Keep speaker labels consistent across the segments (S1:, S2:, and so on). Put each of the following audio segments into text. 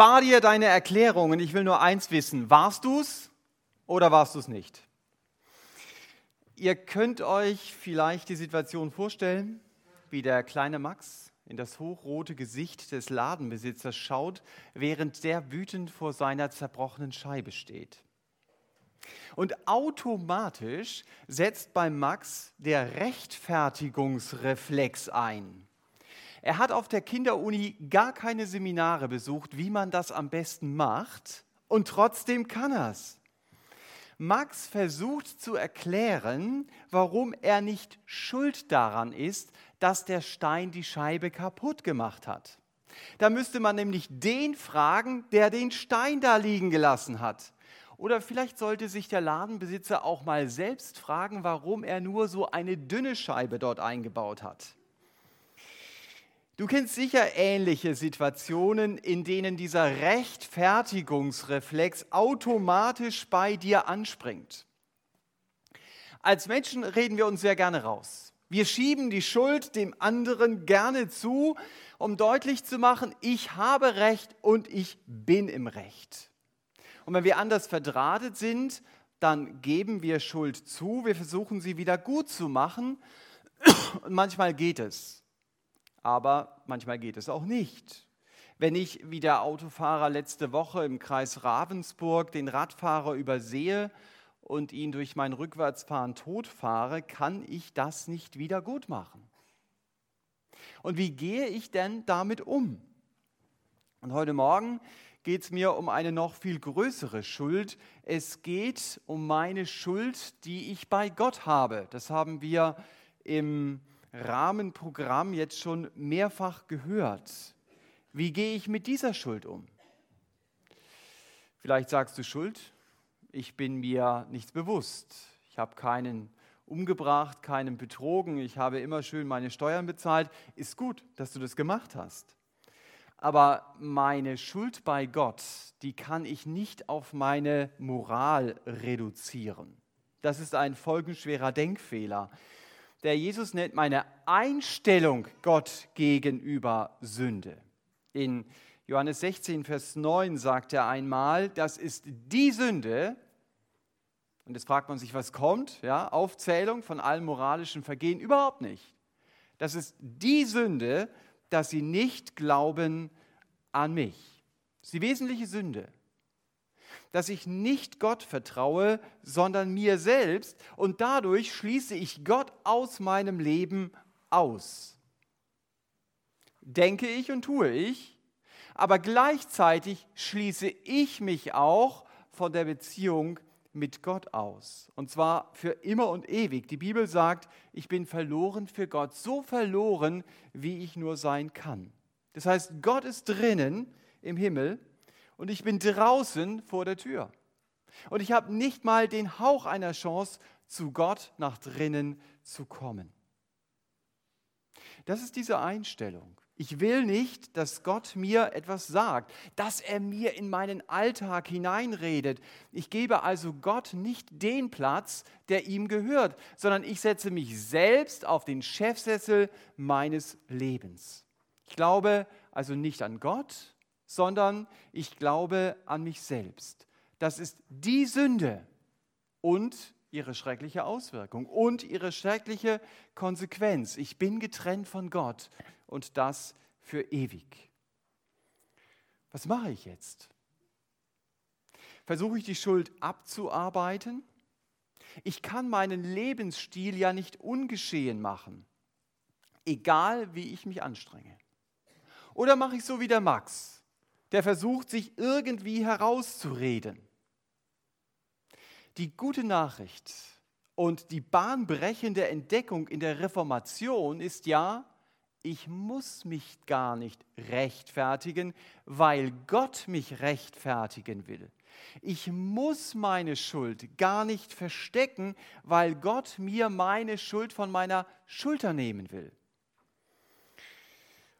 S1: Spar dir deine Erklärungen. Ich will nur eins wissen. Warst du's oder warst du's nicht? Ihr könnt euch vielleicht die Situation vorstellen, wie der kleine Max in das hochrote Gesicht des Ladenbesitzers schaut, während der wütend vor seiner zerbrochenen Scheibe steht. Und automatisch setzt bei Max der Rechtfertigungsreflex ein. Er hat auf der Kinderuni gar keine Seminare besucht, wie man das am besten macht, und trotzdem kann er es. Max versucht zu erklären, warum er nicht schuld daran ist, dass der Stein die Scheibe kaputt gemacht hat. Da müsste man nämlich den fragen, der den Stein da liegen gelassen hat. Oder vielleicht sollte sich der Ladenbesitzer auch mal selbst fragen, warum er nur so eine dünne Scheibe dort eingebaut hat. Du kennst sicher ähnliche Situationen, in denen dieser Rechtfertigungsreflex automatisch bei dir anspringt. Als Menschen reden wir uns sehr gerne raus. Wir schieben die Schuld dem anderen gerne zu, um deutlich zu machen, ich habe Recht und ich bin im Recht. Und wenn wir anders verdrahtet sind, dann geben wir Schuld zu, wir versuchen sie wieder gut zu machen und manchmal geht es aber manchmal geht es auch nicht. Wenn ich wie der Autofahrer letzte Woche im Kreis Ravensburg den Radfahrer übersehe und ihn durch mein Rückwärtsfahren totfahre, kann ich das nicht wieder gut machen. Und wie gehe ich denn damit um? Und heute Morgen geht es mir um eine noch viel größere Schuld. Es geht um meine Schuld, die ich bei Gott habe. Das haben wir im Rahmenprogramm jetzt schon mehrfach gehört. Wie gehe ich mit dieser Schuld um? Vielleicht sagst du Schuld, ich bin mir nichts bewusst. Ich habe keinen umgebracht, keinen betrogen, ich habe immer schön meine Steuern bezahlt. Ist gut, dass du das gemacht hast. Aber meine Schuld bei Gott, die kann ich nicht auf meine Moral reduzieren. Das ist ein folgenschwerer Denkfehler der Jesus nennt meine Einstellung Gott gegenüber Sünde. In Johannes 16, Vers 9 sagt er einmal, das ist die Sünde, und jetzt fragt man sich, was kommt, ja, Aufzählung von allen moralischen Vergehen, überhaupt nicht. Das ist die Sünde, dass sie nicht glauben an mich. Das ist die wesentliche Sünde dass ich nicht Gott vertraue, sondern mir selbst und dadurch schließe ich Gott aus meinem Leben aus. Denke ich und tue ich, aber gleichzeitig schließe ich mich auch von der Beziehung mit Gott aus. Und zwar für immer und ewig. Die Bibel sagt, ich bin verloren für Gott, so verloren, wie ich nur sein kann. Das heißt, Gott ist drinnen im Himmel und ich bin draußen vor der Tür. Und ich habe nicht mal den Hauch einer Chance, zu Gott nach drinnen zu kommen. Das ist diese Einstellung. Ich will nicht, dass Gott mir etwas sagt, dass er mir in meinen Alltag hineinredet. Ich gebe also Gott nicht den Platz, der ihm gehört, sondern ich setze mich selbst auf den Chefsessel meines Lebens. Ich glaube also nicht an Gott, sondern ich glaube an mich selbst. Das ist die Sünde und ihre schreckliche Auswirkung und ihre schreckliche Konsequenz. Ich bin getrennt von Gott und das für ewig. Was mache ich jetzt? Versuche ich die Schuld abzuarbeiten? Ich kann meinen Lebensstil ja nicht ungeschehen machen, egal wie ich mich anstrenge. Oder mache ich so wie der Max? Der versucht, sich irgendwie herauszureden. Die gute Nachricht und die bahnbrechende Entdeckung in der Reformation ist ja, ich muss mich gar nicht rechtfertigen, weil Gott mich rechtfertigen will. Ich muss meine Schuld gar nicht verstecken, weil Gott mir meine Schuld von meiner Schulter nehmen will.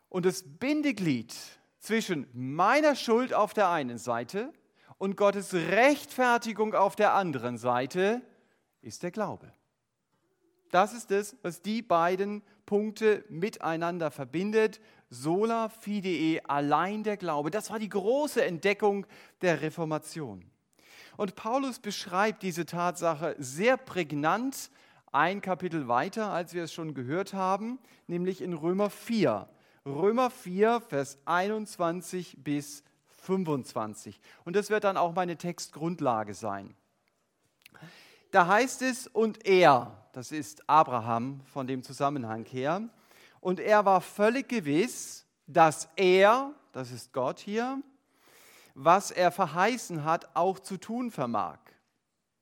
S1: Und das Bindeglied zwischen meiner Schuld auf der einen Seite und Gottes Rechtfertigung auf der anderen Seite ist der Glaube. Das ist es, was die beiden Punkte miteinander verbindet. Sola fidei, allein der Glaube. Das war die große Entdeckung der Reformation. Und Paulus beschreibt diese Tatsache sehr prägnant ein Kapitel weiter, als wir es schon gehört haben, nämlich in Römer 4. Römer 4, Vers 21 bis 25. Und das wird dann auch meine Textgrundlage sein. Da heißt es, und er, das ist Abraham von dem Zusammenhang her, und er war völlig gewiss, dass er, das ist Gott hier, was er verheißen hat, auch zu tun vermag.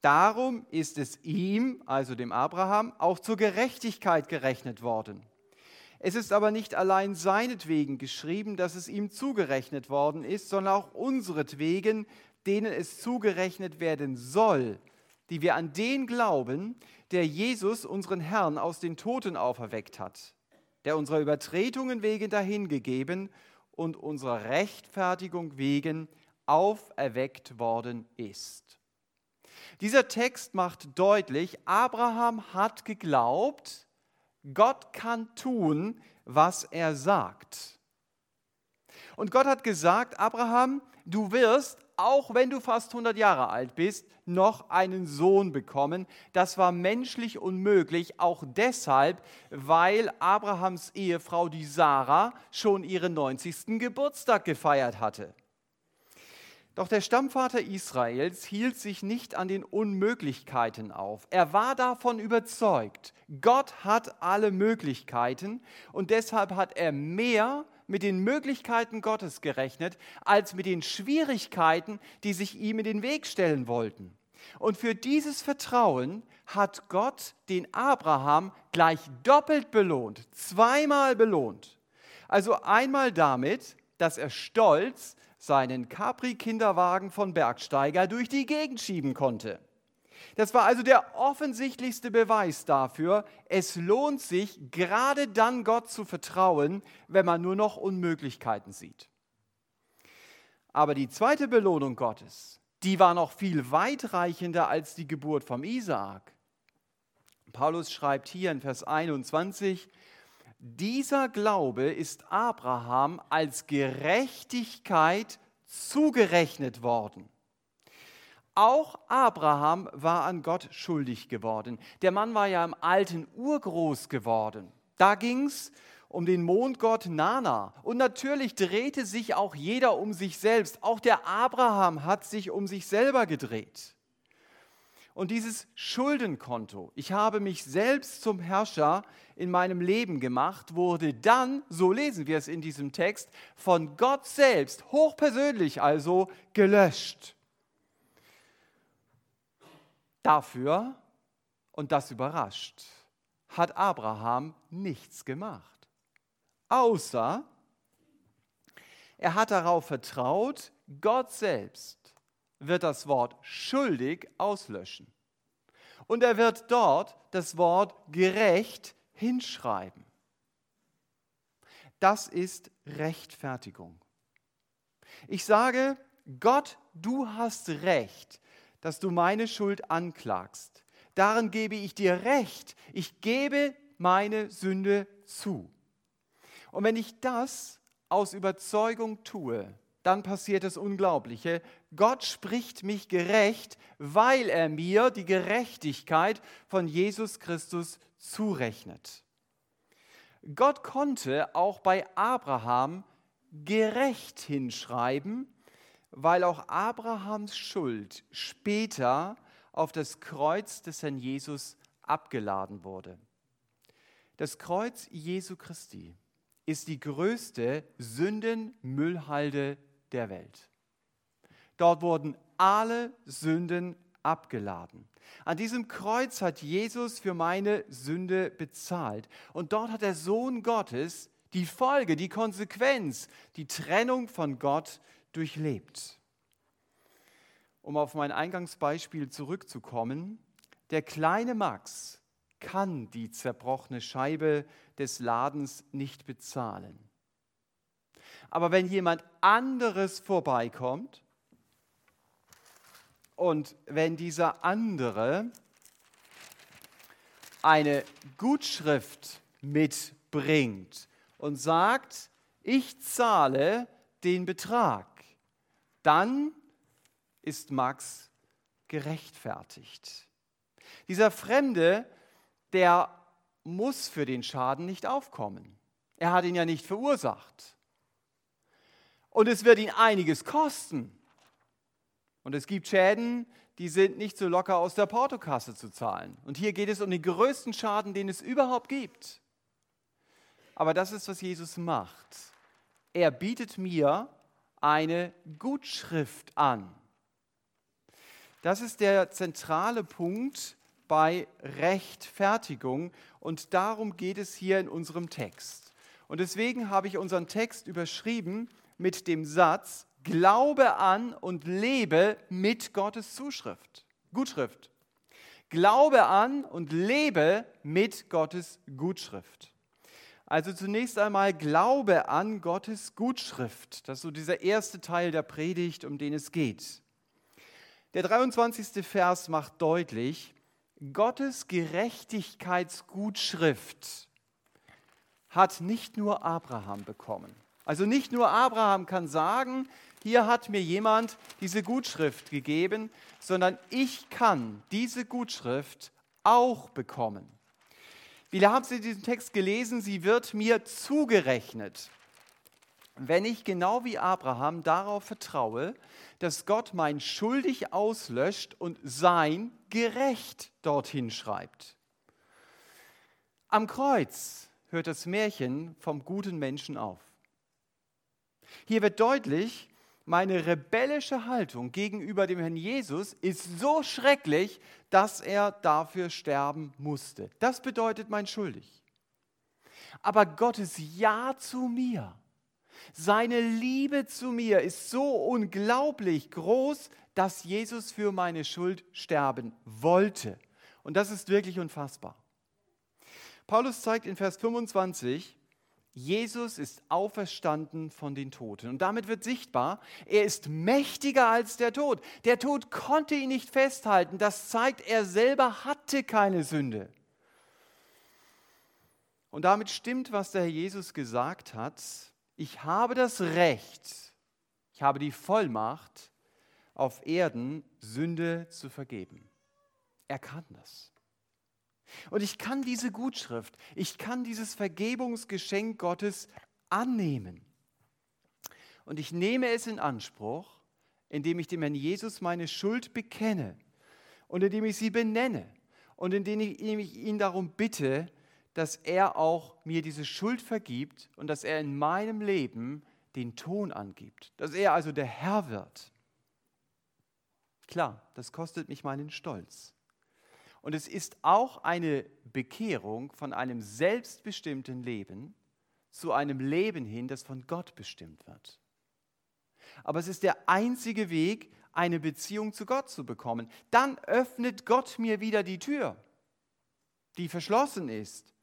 S1: Darum ist es ihm, also dem Abraham, auch zur Gerechtigkeit gerechnet worden. Es ist aber nicht allein seinetwegen geschrieben, dass es ihm zugerechnet worden ist, sondern auch unseretwegen, denen es zugerechnet werden soll, die wir an den glauben, der Jesus, unseren Herrn, aus den Toten auferweckt hat, der unserer Übertretungen wegen dahingegeben und unserer Rechtfertigung wegen auferweckt worden ist. Dieser Text macht deutlich, Abraham hat geglaubt, Gott kann tun, was er sagt. Und Gott hat gesagt, Abraham, du wirst, auch wenn du fast 100 Jahre alt bist, noch einen Sohn bekommen. Das war menschlich unmöglich, auch deshalb, weil Abrahams Ehefrau, die Sarah, schon ihren 90. Geburtstag gefeiert hatte. Doch der Stammvater Israels hielt sich nicht an den Unmöglichkeiten auf. Er war davon überzeugt, Gott hat alle Möglichkeiten und deshalb hat er mehr mit den Möglichkeiten Gottes gerechnet, als mit den Schwierigkeiten, die sich ihm in den Weg stellen wollten. Und für dieses Vertrauen hat Gott den Abraham gleich doppelt belohnt, zweimal belohnt. Also einmal damit, dass er stolz seinen Capri-Kinderwagen von Bergsteiger durch die Gegend schieben konnte. Das war also der offensichtlichste Beweis dafür, es lohnt sich, gerade dann Gott zu vertrauen, wenn man nur noch Unmöglichkeiten sieht. Aber die zweite Belohnung Gottes, die war noch viel weitreichender als die Geburt vom Isaak. Paulus schreibt hier in Vers 21, dieser Glaube ist Abraham als Gerechtigkeit zugerechnet worden. Auch Abraham war an Gott schuldig geworden. Der Mann war ja im alten Ur groß geworden. Da ging es um den Mondgott Nana. Und natürlich drehte sich auch jeder um sich selbst. Auch der Abraham hat sich um sich selber gedreht. Und dieses Schuldenkonto, ich habe mich selbst zum Herrscher in meinem Leben gemacht, wurde dann, so lesen wir es in diesem Text, von Gott selbst, hochpersönlich also, gelöscht. Dafür, und das überrascht, hat Abraham nichts gemacht, außer er hat darauf vertraut, Gott selbst wird das Wort schuldig auslöschen. Und er wird dort das Wort gerecht hinschreiben. Das ist Rechtfertigung. Ich sage, Gott, du hast recht, dass du meine Schuld anklagst. Darin gebe ich dir recht. Ich gebe meine Sünde zu. Und wenn ich das aus Überzeugung tue, dann passiert das Unglaubliche. Gott spricht mich gerecht, weil er mir die Gerechtigkeit von Jesus Christus zurechnet. Gott konnte auch bei Abraham gerecht hinschreiben, weil auch Abrahams Schuld später auf das Kreuz des Herrn Jesus abgeladen wurde. Das Kreuz Jesu Christi ist die größte Sündenmüllhalde der Welt. Dort wurden alle Sünden abgeladen. An diesem Kreuz hat Jesus für meine Sünde bezahlt. Und dort hat der Sohn Gottes die Folge, die Konsequenz, die Trennung von Gott durchlebt. Um auf mein Eingangsbeispiel zurückzukommen, der kleine Max kann die zerbrochene Scheibe des Ladens nicht bezahlen. Aber wenn jemand anderes vorbeikommt und wenn dieser andere eine Gutschrift mitbringt und sagt, ich zahle den Betrag, dann ist Max gerechtfertigt. Dieser Fremde, der muss für den Schaden nicht aufkommen. Er hat ihn ja nicht verursacht. Und es wird ihn einiges kosten. Und es gibt Schäden, die sind nicht so locker aus der Portokasse zu zahlen. Und hier geht es um den größten Schaden, den es überhaupt gibt. Aber das ist, was Jesus macht. Er bietet mir eine Gutschrift an. Das ist der zentrale Punkt bei Rechtfertigung und darum geht es hier in unserem Text. Und deswegen habe ich unseren Text überschrieben mit dem Satz, Glaube an und lebe mit Gottes Zuschrift. Gutschrift. Glaube an und lebe mit Gottes Gutschrift. Also zunächst einmal Glaube an Gottes Gutschrift. Das ist so dieser erste Teil der Predigt, um den es geht. Der 23. Vers macht deutlich, Gottes Gerechtigkeitsgutschrift hat nicht nur Abraham bekommen. Also nicht nur Abraham kann sagen, hier hat mir jemand diese Gutschrift gegeben, sondern ich kann diese Gutschrift auch bekommen. Wie haben Sie diesen Text gelesen? Sie wird mir zugerechnet. Wenn ich genau wie Abraham darauf vertraue, dass Gott mein schuldig auslöscht und sein gerecht dorthin schreibt. Am Kreuz hört das Märchen vom guten Menschen auf. Hier wird deutlich, meine rebellische Haltung gegenüber dem Herrn Jesus ist so schrecklich, dass er dafür sterben musste. Das bedeutet mein Schuldig. Aber Gottes Ja zu mir, seine Liebe zu mir ist so unglaublich groß, dass Jesus für meine Schuld sterben wollte. Und das ist wirklich unfassbar. Paulus zeigt in Vers 25, Jesus ist auferstanden von den Toten. Und damit wird sichtbar, er ist mächtiger als der Tod. Der Tod konnte ihn nicht festhalten. Das zeigt, er selber hatte keine Sünde. Und damit stimmt, was der Herr Jesus gesagt hat. Ich habe das Recht, ich habe die Vollmacht, auf Erden Sünde zu vergeben. Er kann das. Und ich kann diese Gutschrift, ich kann dieses Vergebungsgeschenk Gottes annehmen. Und ich nehme es in Anspruch, indem ich dem Herrn Jesus meine Schuld bekenne und indem ich sie benenne und indem ich ihn darum bitte, dass er auch mir diese Schuld vergibt und dass er in meinem Leben den Ton angibt, dass er also der Herr wird. Klar, das kostet mich meinen Stolz. Und es ist auch eine Bekehrung von einem selbstbestimmten Leben zu einem Leben hin, das von Gott bestimmt wird. Aber es ist der einzige Weg, eine Beziehung zu Gott zu bekommen. Dann öffnet Gott mir wieder die Tür, die verschlossen ist.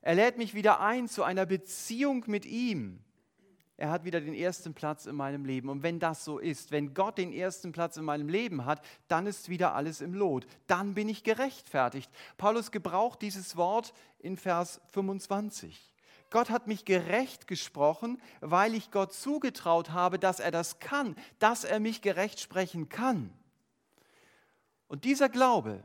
S1: Er lädt mich wieder ein zu einer Beziehung mit ihm er hat wieder den ersten Platz in meinem Leben. Und wenn das so ist, wenn Gott den ersten Platz in meinem Leben hat, dann ist wieder alles im Lot. Dann bin ich gerechtfertigt. Paulus gebraucht dieses Wort in Vers 25. Gott hat mich gerecht gesprochen, weil ich Gott zugetraut habe, dass er das kann, dass er mich gerecht sprechen kann. Und dieser Glaube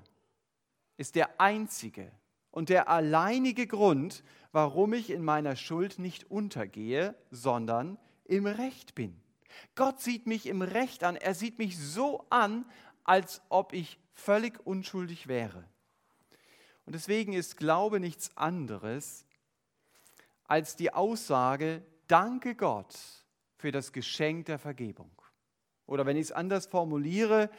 S1: ist der einzige und der alleinige Grund, warum ich in meiner Schuld nicht untergehe, sondern im Recht bin. Gott sieht mich im Recht an. Er sieht mich so an, als ob ich völlig unschuldig wäre. Und deswegen ist Glaube nichts anderes als die Aussage, danke Gott für das Geschenk der Vergebung. Oder wenn ich es anders formuliere,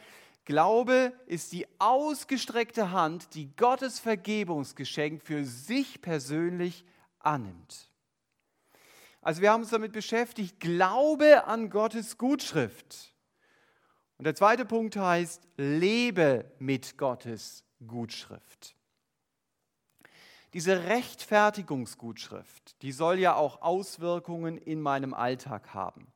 S1: Glaube ist die ausgestreckte Hand, die Gottes Vergebungsgeschenk für sich persönlich annimmt. Also wir haben uns damit beschäftigt, Glaube an Gottes Gutschrift. Und der zweite Punkt heißt, lebe mit Gottes Gutschrift. Diese Rechtfertigungsgutschrift, die soll ja auch Auswirkungen in meinem Alltag haben.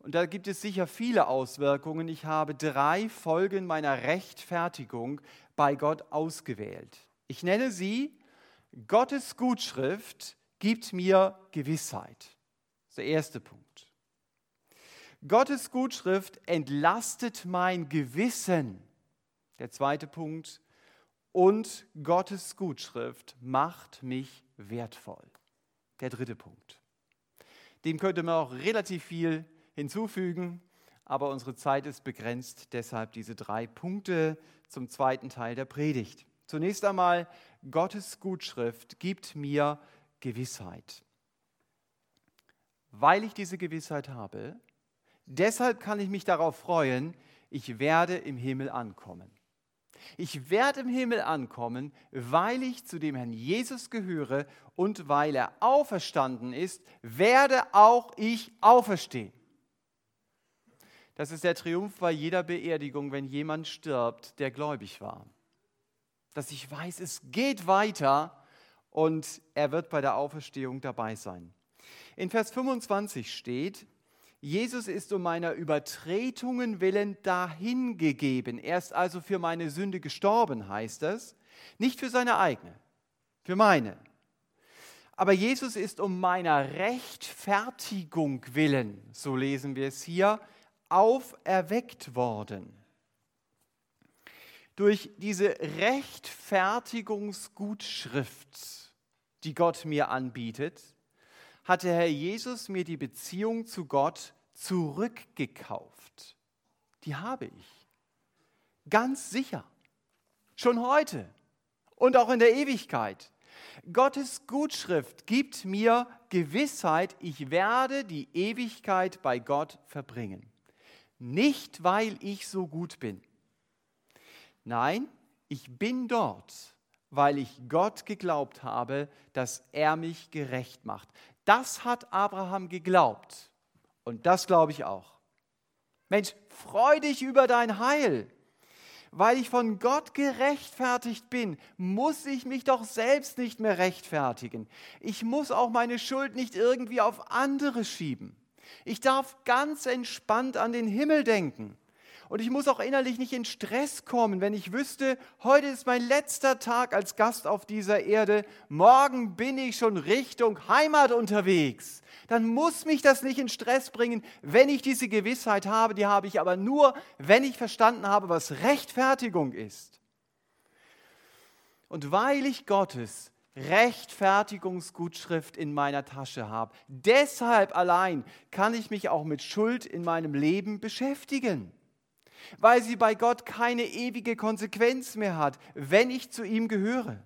S1: Und da gibt es sicher viele Auswirkungen. Ich habe drei Folgen meiner Rechtfertigung bei Gott ausgewählt. Ich nenne sie, Gottes Gutschrift gibt mir Gewissheit. Das ist der erste Punkt. Gottes Gutschrift entlastet mein Gewissen. Der zweite Punkt. Und Gottes Gutschrift macht mich wertvoll. Der dritte Punkt. Dem könnte man auch relativ viel hinzufügen, aber unsere Zeit ist begrenzt, deshalb diese drei Punkte zum zweiten Teil der Predigt. Zunächst einmal, Gottes Gutschrift gibt mir Gewissheit. Weil ich diese Gewissheit habe, deshalb kann ich mich darauf freuen, ich werde im Himmel ankommen. Ich werde im Himmel ankommen, weil ich zu dem Herrn Jesus gehöre und weil er auferstanden ist, werde auch ich auferstehen. Das ist der Triumph bei jeder Beerdigung, wenn jemand stirbt, der gläubig war dass ich weiß, es geht weiter und er wird bei der Auferstehung dabei sein. In Vers 25 steht, Jesus ist um meiner Übertretungen willen dahingegeben. Er ist also für meine Sünde gestorben, heißt es. Nicht für seine eigene, für meine. Aber Jesus ist um meiner Rechtfertigung willen, so lesen wir es hier, auferweckt worden durch diese Rechtfertigungsgutschrift, die Gott mir anbietet, hat der Herr Jesus mir die Beziehung zu Gott zurückgekauft. Die habe ich. Ganz sicher. Schon heute und auch in der Ewigkeit. Gottes Gutschrift gibt mir Gewissheit, ich werde die Ewigkeit bei Gott verbringen. Nicht, weil ich so gut bin, Nein, ich bin dort, weil ich Gott geglaubt habe, dass er mich gerecht macht. Das hat Abraham geglaubt und das glaube ich auch. Mensch, freu dich über dein Heil. Weil ich von Gott gerechtfertigt bin, muss ich mich doch selbst nicht mehr rechtfertigen. Ich muss auch meine Schuld nicht irgendwie auf andere schieben. Ich darf ganz entspannt an den Himmel denken. Und ich muss auch innerlich nicht in Stress kommen, wenn ich wüsste, heute ist mein letzter Tag als Gast auf dieser Erde, morgen bin ich schon Richtung Heimat unterwegs. Dann muss mich das nicht in Stress bringen, wenn ich diese Gewissheit habe. Die habe ich aber nur, wenn ich verstanden habe, was Rechtfertigung ist. Und weil ich Gottes Rechtfertigungsgutschrift in meiner Tasche habe, deshalb allein kann ich mich auch mit Schuld in meinem Leben beschäftigen weil sie bei Gott keine ewige Konsequenz mehr hat, wenn ich zu ihm gehöre.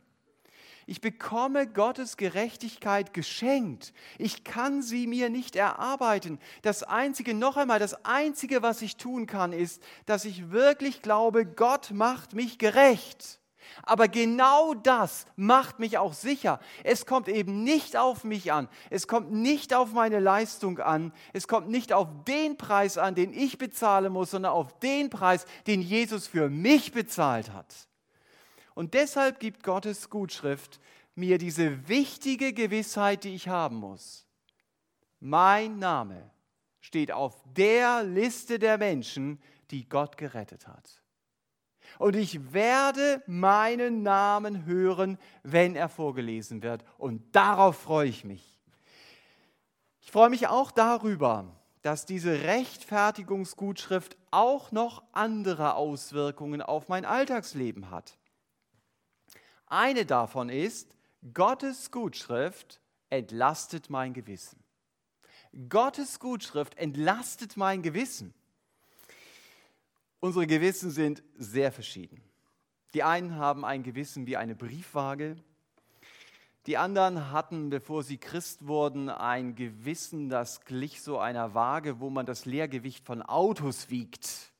S1: Ich bekomme Gottes Gerechtigkeit geschenkt. Ich kann sie mir nicht erarbeiten. Das Einzige, noch einmal, das Einzige, was ich tun kann, ist, dass ich wirklich glaube, Gott macht mich gerecht. Aber genau das macht mich auch sicher. Es kommt eben nicht auf mich an. Es kommt nicht auf meine Leistung an. Es kommt nicht auf den Preis an, den ich bezahlen muss, sondern auf den Preis, den Jesus für mich bezahlt hat. Und deshalb gibt Gottes Gutschrift mir diese wichtige Gewissheit, die ich haben muss. Mein Name steht auf der Liste der Menschen, die Gott gerettet hat und ich werde meinen Namen hören, wenn er vorgelesen wird. Und darauf freue ich mich. Ich freue mich auch darüber, dass diese Rechtfertigungsgutschrift auch noch andere Auswirkungen auf mein Alltagsleben hat. Eine davon ist, Gottes Gutschrift entlastet mein Gewissen. Gottes Gutschrift entlastet mein Gewissen. Unsere Gewissen sind sehr verschieden. Die einen haben ein Gewissen wie eine Briefwaage. Die anderen hatten, bevor sie Christ wurden, ein Gewissen, das glich so einer Waage, wo man das Leergewicht von Autos wiegt.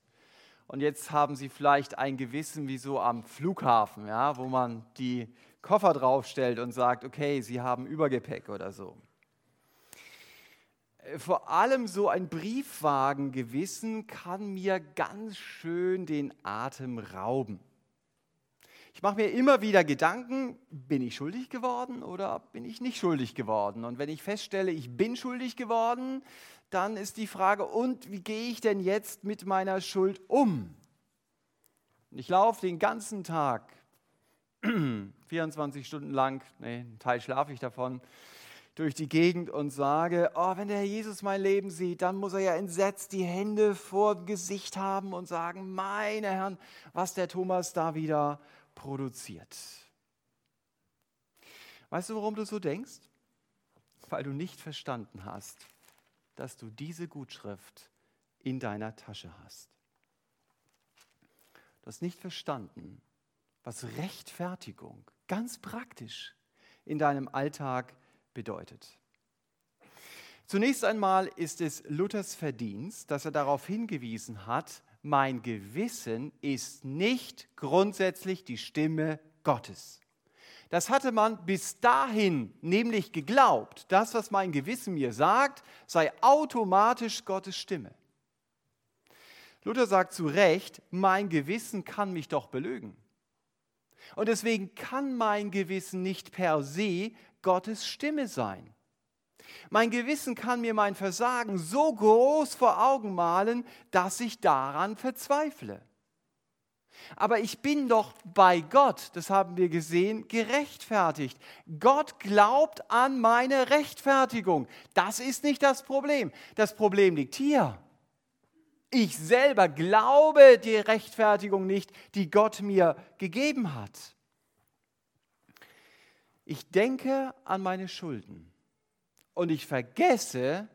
S1: Und jetzt haben sie vielleicht ein Gewissen wie so am Flughafen, ja, wo man die Koffer draufstellt und sagt, okay, sie haben Übergepäck oder so vor allem so ein Briefwagengewissen kann mir ganz schön den Atem rauben. Ich mache mir immer wieder Gedanken, bin ich schuldig geworden oder bin ich nicht schuldig geworden? Und wenn ich feststelle, ich bin schuldig geworden, dann ist die Frage, und wie gehe ich denn jetzt mit meiner Schuld um? Und ich laufe den ganzen Tag 24 Stunden lang, nee, einen Teil schlafe ich davon, durch die Gegend und sage, oh, wenn der Herr Jesus mein Leben sieht, dann muss er ja entsetzt die Hände vor Gesicht haben und sagen, meine Herren, was der Thomas da wieder produziert. Weißt du, warum du so denkst? Weil du nicht verstanden hast, dass du diese Gutschrift in deiner Tasche hast. Du hast nicht verstanden, was Rechtfertigung ganz praktisch in deinem Alltag bedeutet. Zunächst einmal ist es Luthers Verdienst, dass er darauf hingewiesen hat, mein Gewissen ist nicht grundsätzlich die Stimme Gottes. Das hatte man bis dahin nämlich geglaubt, das, was mein Gewissen mir sagt, sei automatisch Gottes Stimme. Luther sagt zu Recht, mein Gewissen kann mich doch belügen. Und deswegen kann mein Gewissen nicht per se Gottes Stimme sein. Mein Gewissen kann mir mein Versagen so groß vor Augen malen, dass ich daran verzweifle. Aber ich bin doch bei Gott, das haben wir gesehen, gerechtfertigt. Gott glaubt an meine Rechtfertigung. Das ist nicht das Problem. Das Problem liegt hier. Ich selber glaube die Rechtfertigung nicht, die Gott mir gegeben hat. Ich denke an meine Schulden und ich vergesse,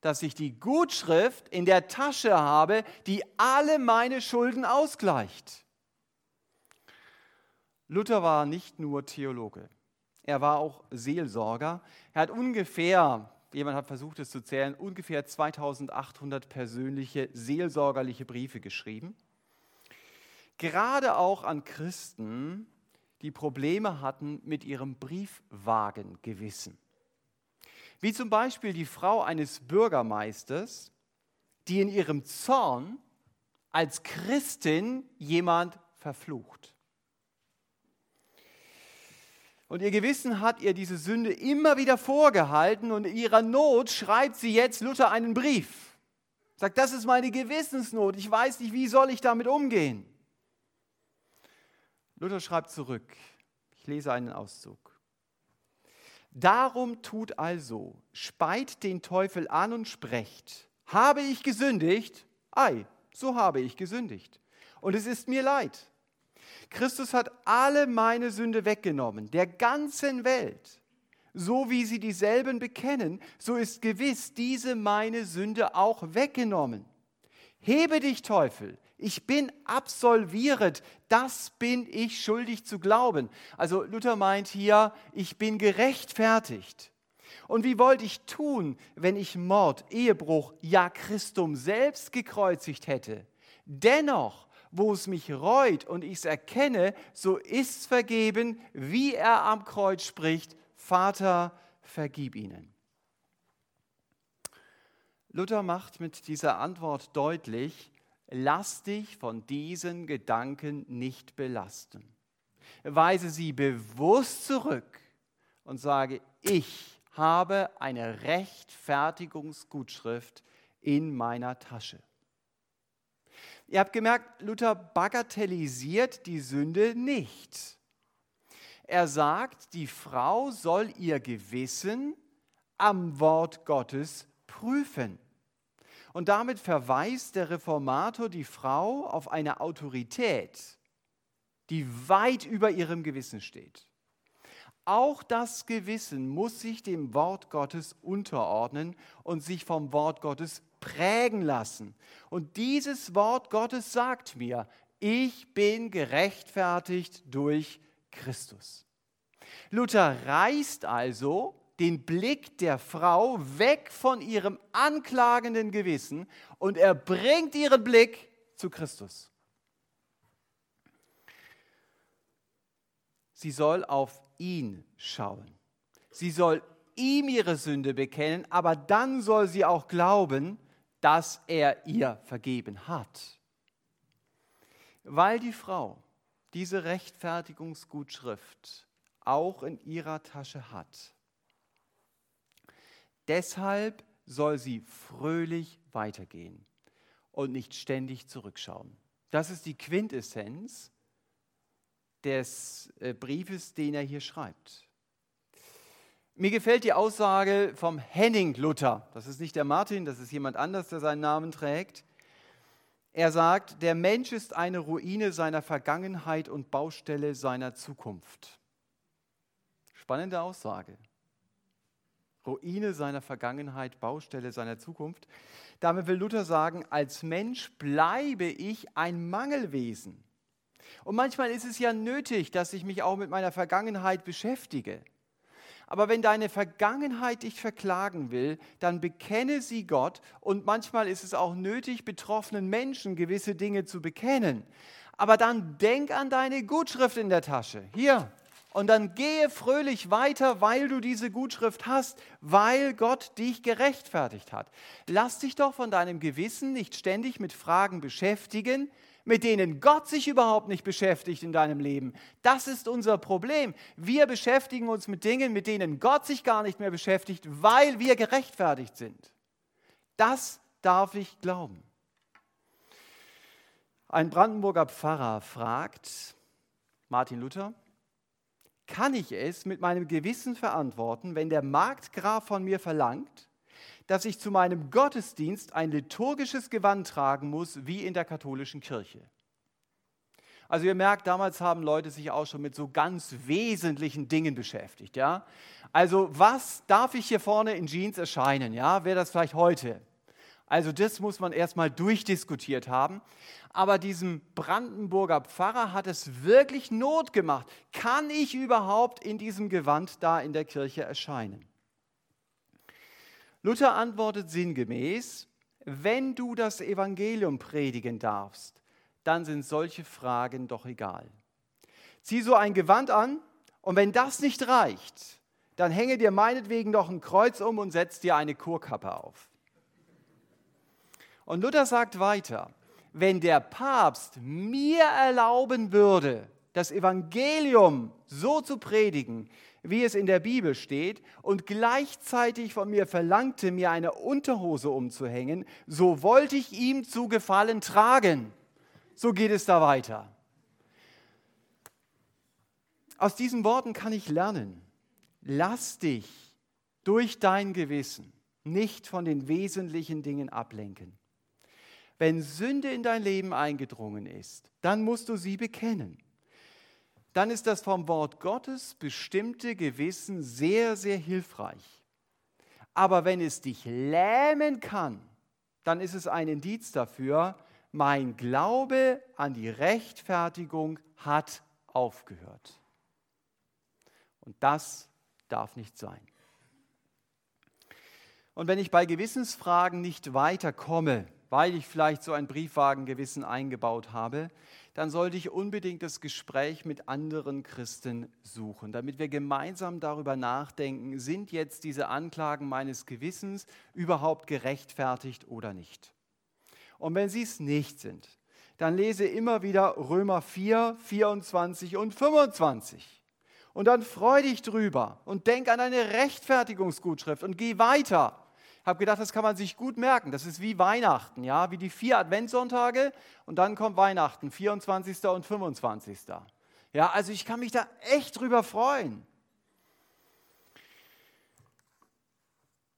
S1: dass ich die Gutschrift in der Tasche habe, die alle meine Schulden ausgleicht. Luther war nicht nur Theologe, er war auch Seelsorger. Er hat ungefähr, jemand hat versucht es zu zählen, ungefähr 2800 persönliche seelsorgerliche Briefe geschrieben. Gerade auch an Christen, die Probleme hatten mit ihrem Briefwagengewissen. Wie zum Beispiel die Frau eines Bürgermeisters, die in ihrem Zorn als Christin jemand verflucht. Und ihr Gewissen hat ihr diese Sünde immer wieder vorgehalten und in ihrer Not schreibt sie jetzt Luther einen Brief. Sagt, das ist meine Gewissensnot, ich weiß nicht, wie soll ich damit umgehen. Luther schreibt zurück, ich lese einen Auszug. Darum tut also, speit den Teufel an und sprecht, habe ich gesündigt? Ei, so habe ich gesündigt. Und es ist mir leid. Christus hat alle meine Sünde weggenommen, der ganzen Welt. So wie sie dieselben bekennen, so ist gewiss diese meine Sünde auch weggenommen. Hebe dich, Teufel, ich bin absolviert, das bin ich schuldig zu glauben. Also Luther meint hier, ich bin gerechtfertigt. Und wie wollte ich tun, wenn ich Mord, Ehebruch, ja Christum selbst gekreuzigt hätte? Dennoch, wo es mich reut und ich es erkenne, so ist vergeben, wie er am Kreuz spricht, Vater, vergib ihnen. Luther macht mit dieser Antwort deutlich, lass dich von diesen Gedanken nicht belasten. Weise sie bewusst zurück und sage, ich habe eine Rechtfertigungsgutschrift in meiner Tasche. Ihr habt gemerkt, Luther bagatellisiert die Sünde nicht. Er sagt, die Frau soll ihr Gewissen am Wort Gottes prüfen. Und damit verweist der Reformator die Frau auf eine Autorität, die weit über ihrem Gewissen steht. Auch das Gewissen muss sich dem Wort Gottes unterordnen und sich vom Wort Gottes prägen lassen. Und dieses Wort Gottes sagt mir, ich bin gerechtfertigt durch Christus. Luther reißt also den Blick der Frau weg von ihrem anklagenden Gewissen und er bringt ihren Blick zu Christus. Sie soll auf ihn schauen. Sie soll ihm ihre Sünde bekennen, aber dann soll sie auch glauben, dass er ihr vergeben hat. Weil die Frau diese Rechtfertigungsgutschrift auch in ihrer Tasche hat, Deshalb soll sie fröhlich weitergehen und nicht ständig zurückschauen. Das ist die Quintessenz des äh, Briefes, den er hier schreibt. Mir gefällt die Aussage vom Henning Luther. Das ist nicht der Martin, das ist jemand anders, der seinen Namen trägt. Er sagt, der Mensch ist eine Ruine seiner Vergangenheit und Baustelle seiner Zukunft. Spannende Aussage. Ruine seiner Vergangenheit, Baustelle seiner Zukunft. Damit will Luther sagen, als Mensch bleibe ich ein Mangelwesen. Und manchmal ist es ja nötig, dass ich mich auch mit meiner Vergangenheit beschäftige. Aber wenn deine Vergangenheit dich verklagen will, dann bekenne sie Gott. Und manchmal ist es auch nötig, betroffenen Menschen gewisse Dinge zu bekennen. Aber dann denk an deine Gutschrift in der Tasche. Hier. Und dann gehe fröhlich weiter, weil du diese Gutschrift hast, weil Gott dich gerechtfertigt hat. Lass dich doch von deinem Gewissen nicht ständig mit Fragen beschäftigen, mit denen Gott sich überhaupt nicht beschäftigt in deinem Leben. Das ist unser Problem. Wir beschäftigen uns mit Dingen, mit denen Gott sich gar nicht mehr beschäftigt, weil wir gerechtfertigt sind. Das darf ich glauben. Ein Brandenburger Pfarrer fragt Martin Luther, kann ich es mit meinem Gewissen verantworten, wenn der Marktgraf von mir verlangt, dass ich zu meinem Gottesdienst ein liturgisches Gewand tragen muss, wie in der katholischen Kirche. Also ihr merkt, damals haben Leute sich auch schon mit so ganz wesentlichen Dingen beschäftigt, ja? Also was darf ich hier vorne in Jeans erscheinen, ja? Wäre das vielleicht heute? Also das muss man erstmal durchdiskutiert haben. Aber diesem Brandenburger Pfarrer hat es wirklich Not gemacht. Kann ich überhaupt in diesem Gewand da in der Kirche erscheinen? Luther antwortet sinngemäß, wenn du das Evangelium predigen darfst, dann sind solche Fragen doch egal. Zieh so ein Gewand an und wenn das nicht reicht, dann hänge dir meinetwegen noch ein Kreuz um und setz dir eine Kurkappe auf. Und Luther sagt weiter, wenn der Papst mir erlauben würde, das Evangelium so zu predigen, wie es in der Bibel steht, und gleichzeitig von mir verlangte, mir eine Unterhose umzuhängen, so wollte ich ihm zu Gefallen tragen. So geht es da weiter. Aus diesen Worten kann ich lernen, lass dich durch dein Gewissen nicht von den wesentlichen Dingen ablenken. Wenn Sünde in dein Leben eingedrungen ist, dann musst du sie bekennen dann ist das vom Wort Gottes bestimmte Gewissen sehr, sehr hilfreich. Aber wenn es dich lähmen kann, dann ist es ein Indiz dafür, mein Glaube an die Rechtfertigung hat aufgehört. Und das darf nicht sein. Und wenn ich bei Gewissensfragen nicht weiterkomme, weil ich vielleicht so ein Briefwagengewissen eingebaut habe, dann sollte ich unbedingt das Gespräch mit anderen Christen suchen, damit wir gemeinsam darüber nachdenken, sind jetzt diese Anklagen meines Gewissens überhaupt gerechtfertigt oder nicht. Und wenn sie es nicht sind, dann lese immer wieder Römer 4, 24 und 25. Und dann freu dich drüber und denk an eine Rechtfertigungsgutschrift und geh weiter habe gedacht, das kann man sich gut merken. Das ist wie Weihnachten, ja, wie die vier Adventssonntage und dann kommt Weihnachten, 24. und 25. Ja, also ich kann mich da echt drüber freuen.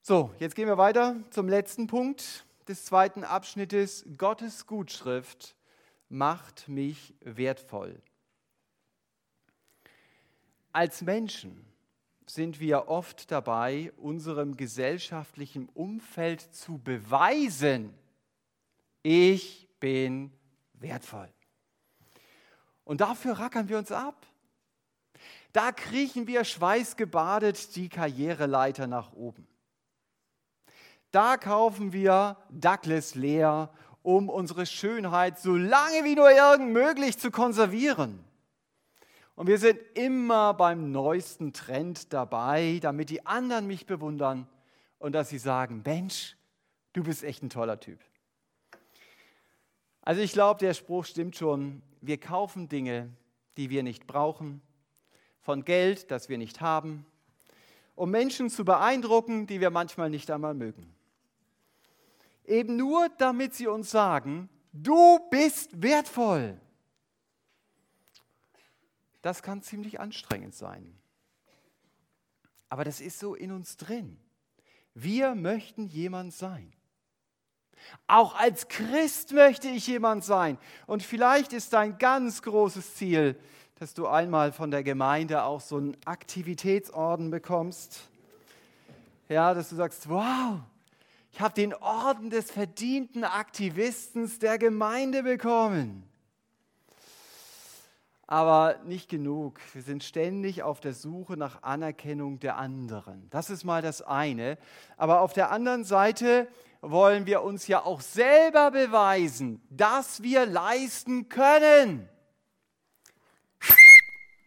S1: So, jetzt gehen wir weiter zum letzten Punkt des zweiten Abschnittes. Gottes Gutschrift macht mich wertvoll. Als Menschen sind wir oft dabei, unserem gesellschaftlichen Umfeld zu beweisen, ich bin wertvoll. Und dafür rackern wir uns ab. Da kriechen wir schweißgebadet die Karriereleiter nach oben. Da kaufen wir Douglas leer, um unsere Schönheit so lange wie nur irgend möglich zu konservieren. Und wir sind immer beim neuesten Trend dabei, damit die anderen mich bewundern und dass sie sagen, Mensch, du bist echt ein toller Typ. Also ich glaube, der Spruch stimmt schon. Wir kaufen Dinge, die wir nicht brauchen, von Geld, das wir nicht haben, um Menschen zu beeindrucken, die wir manchmal nicht einmal mögen. Eben nur, damit sie uns sagen, du bist wertvoll. Das kann ziemlich anstrengend sein. Aber das ist so in uns drin. Wir möchten jemand sein. Auch als Christ möchte ich jemand sein. Und vielleicht ist dein ganz großes Ziel, dass du einmal von der Gemeinde auch so einen Aktivitätsorden bekommst. Ja, dass du sagst, wow, ich habe den Orden des verdienten Aktivistens der Gemeinde bekommen. Aber nicht genug. Wir sind ständig auf der Suche nach Anerkennung der anderen. Das ist mal das eine. Aber auf der anderen Seite wollen wir uns ja auch selber beweisen, dass wir leisten können.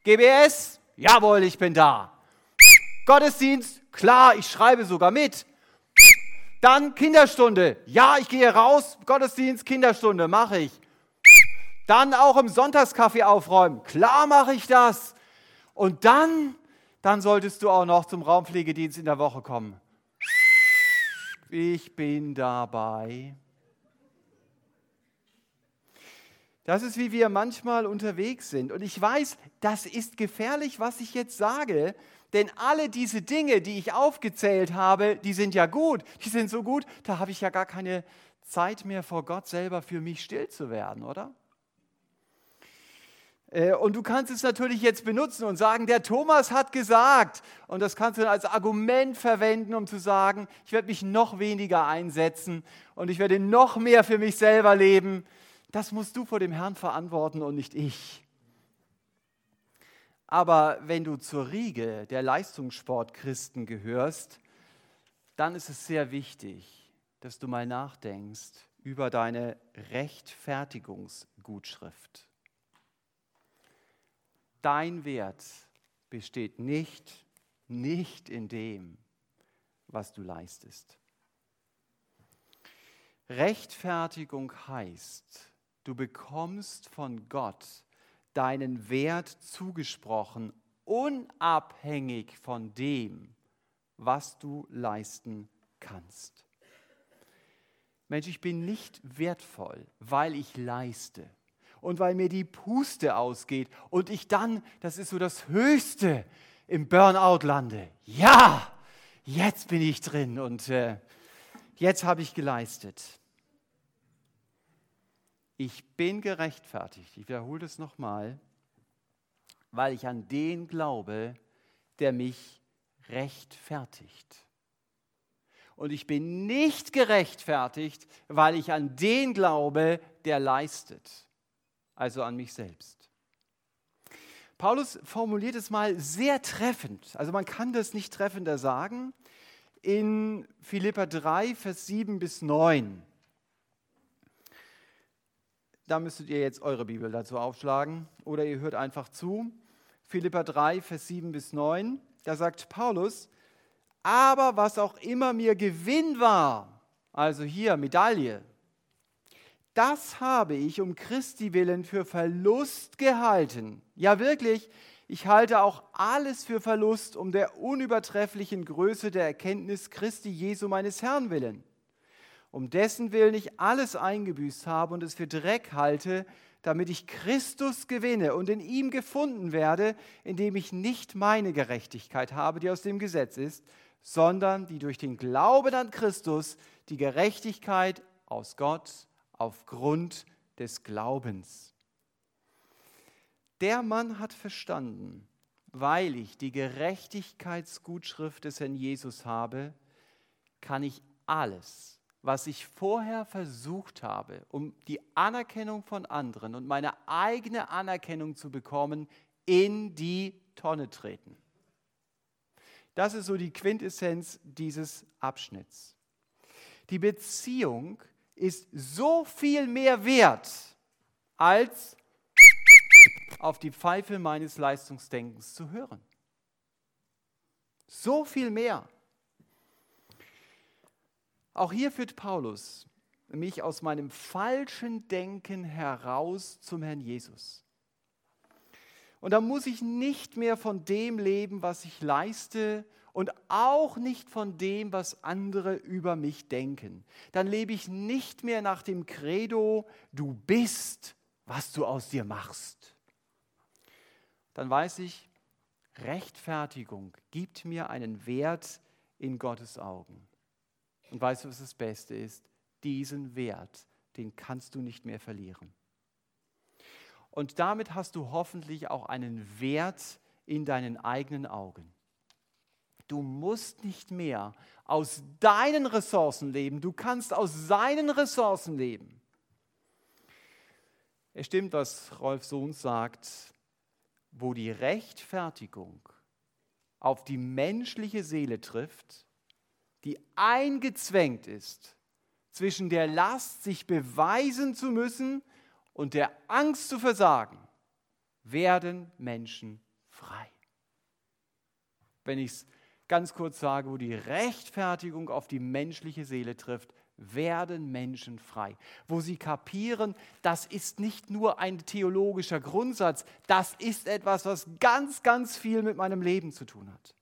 S1: GBS, jawohl, ich bin da. Gottesdienst, klar, ich schreibe sogar mit. Dann Kinderstunde, ja, ich gehe raus, Gottesdienst, Kinderstunde, mache ich. Dann auch im Sonntagskaffee aufräumen, klar mache ich das. Und dann, dann solltest du auch noch zum Raumpflegedienst in der Woche kommen ich bin dabei. Das ist, wie wir manchmal unterwegs sind. Und ich weiß, das ist gefährlich, was ich jetzt sage, denn alle diese Dinge, die ich aufgezählt habe, die sind ja gut. Die sind so gut, da habe ich ja gar keine Zeit mehr vor Gott selber für mich still zu werden, oder? Äh, und du kannst es natürlich jetzt benutzen und sagen, der Thomas hat gesagt. Und das kannst du als Argument verwenden, um zu sagen, ich werde mich noch weniger einsetzen und ich werde noch mehr für mich selber leben. Das musst du vor dem Herrn verantworten und nicht ich. Aber wenn du zur Riege der Leistungssportchristen gehörst, dann ist es sehr wichtig, dass du mal nachdenkst über deine Rechtfertigungsgutschrift. Dein Wert besteht nicht, nicht in dem, was du leistest. Rechtfertigung heißt, du bekommst von Gott deinen Wert zugesprochen, unabhängig von dem, was du leisten kannst. Mensch, ich bin nicht wertvoll, weil ich leiste und weil mir die Puste ausgeht und ich dann, das ist so das Höchste, im Burnout lande. Ja, jetzt bin ich drin und äh, jetzt habe ich geleistet. Ich bin gerechtfertigt, ich wiederhole das nochmal, weil ich an den glaube, der mich rechtfertigt. Und ich bin nicht gerechtfertigt, weil ich an den glaube, der leistet also an mich selbst. Paulus formuliert es mal sehr treffend, also man kann das nicht treffender sagen, in Philippa 3, Vers 7 bis 9. Da müsstet ihr jetzt eure Bibel dazu aufschlagen oder ihr hört einfach zu. Philippa 3, Vers 7 bis 9, da sagt Paulus, aber was auch immer mir Gewinn war, also hier Medaille, das habe ich um Christi willen für Verlust gehalten. Ja wirklich, ich halte auch alles für Verlust um der unübertrefflichen Größe der Erkenntnis Christi Jesu meines Herrn willen. Um dessen Willen ich alles eingebüßt habe und es für Dreck halte, damit ich Christus gewinne und in ihm gefunden werde, indem ich nicht meine Gerechtigkeit habe, die aus dem Gesetz ist, sondern die durch den Glauben an Christus die Gerechtigkeit aus Gott aufgrund des Glaubens. Der Mann hat verstanden, weil ich die Gerechtigkeitsgutschrift des Herrn Jesus habe, kann ich alles, was ich vorher versucht habe, um die Anerkennung von anderen und meine eigene Anerkennung zu bekommen, in die Tonne treten. Das ist so die Quintessenz dieses Abschnitts. Die Beziehung ist so viel mehr wert als auf die Pfeife meines Leistungsdenkens zu hören. So viel mehr. Auch hier führt Paulus mich aus meinem falschen Denken heraus zum Herrn Jesus. Und da muss ich nicht mehr von dem leben, was ich leiste und auch nicht von dem, was andere über mich denken. Dann lebe ich nicht mehr nach dem Credo, du bist, was du aus dir machst. dann weiß ich, Rechtfertigung gibt mir einen Wert in Gottes Augen. Und weißt du, was das Beste ist? Diesen Wert, den kannst du nicht mehr verlieren. Und damit hast du hoffentlich auch einen Wert in deinen eigenen Augen. Du musst nicht mehr aus deinen Ressourcen leben, du kannst aus seinen Ressourcen leben. Es stimmt, was Rolf Sohn sagt, wo die Rechtfertigung auf die menschliche Seele trifft, die eingezwängt ist zwischen der Last, sich beweisen zu müssen und der Angst zu versagen, werden Menschen frei. Wenn ich es ganz kurz sage, wo die Rechtfertigung auf die menschliche Seele trifft, werden Menschen frei. Wo sie kapieren, das ist nicht nur ein theologischer Grundsatz, das ist etwas, was ganz, ganz viel mit meinem Leben zu tun hat.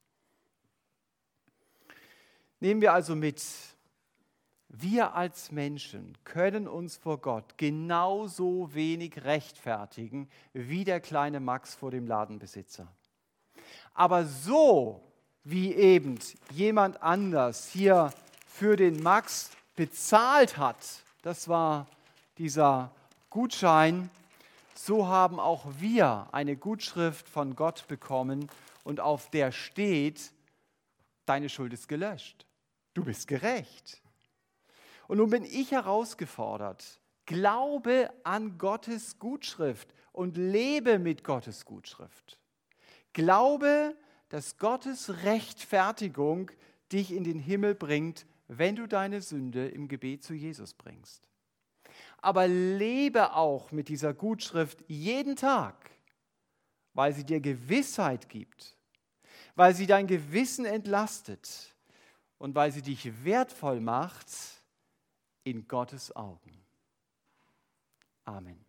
S1: Nehmen wir also mit, wir als Menschen können uns vor Gott genauso wenig rechtfertigen wie der kleine Max vor dem Ladenbesitzer. Aber so wie eben jemand anders hier für den Max bezahlt hat, das war dieser Gutschein, so haben auch wir eine Gutschrift von Gott bekommen und auf der steht, deine Schuld ist gelöscht. Du bist gerecht. Und nun bin ich herausgefordert, glaube an Gottes Gutschrift und lebe mit Gottes Gutschrift. Glaube, dass Gottes Rechtfertigung dich in den Himmel bringt, wenn du deine Sünde im Gebet zu Jesus bringst. Aber lebe auch mit dieser Gutschrift jeden Tag, weil sie dir Gewissheit gibt, weil sie dein Gewissen entlastet und weil sie dich wertvoll macht in Gottes Augen. Amen.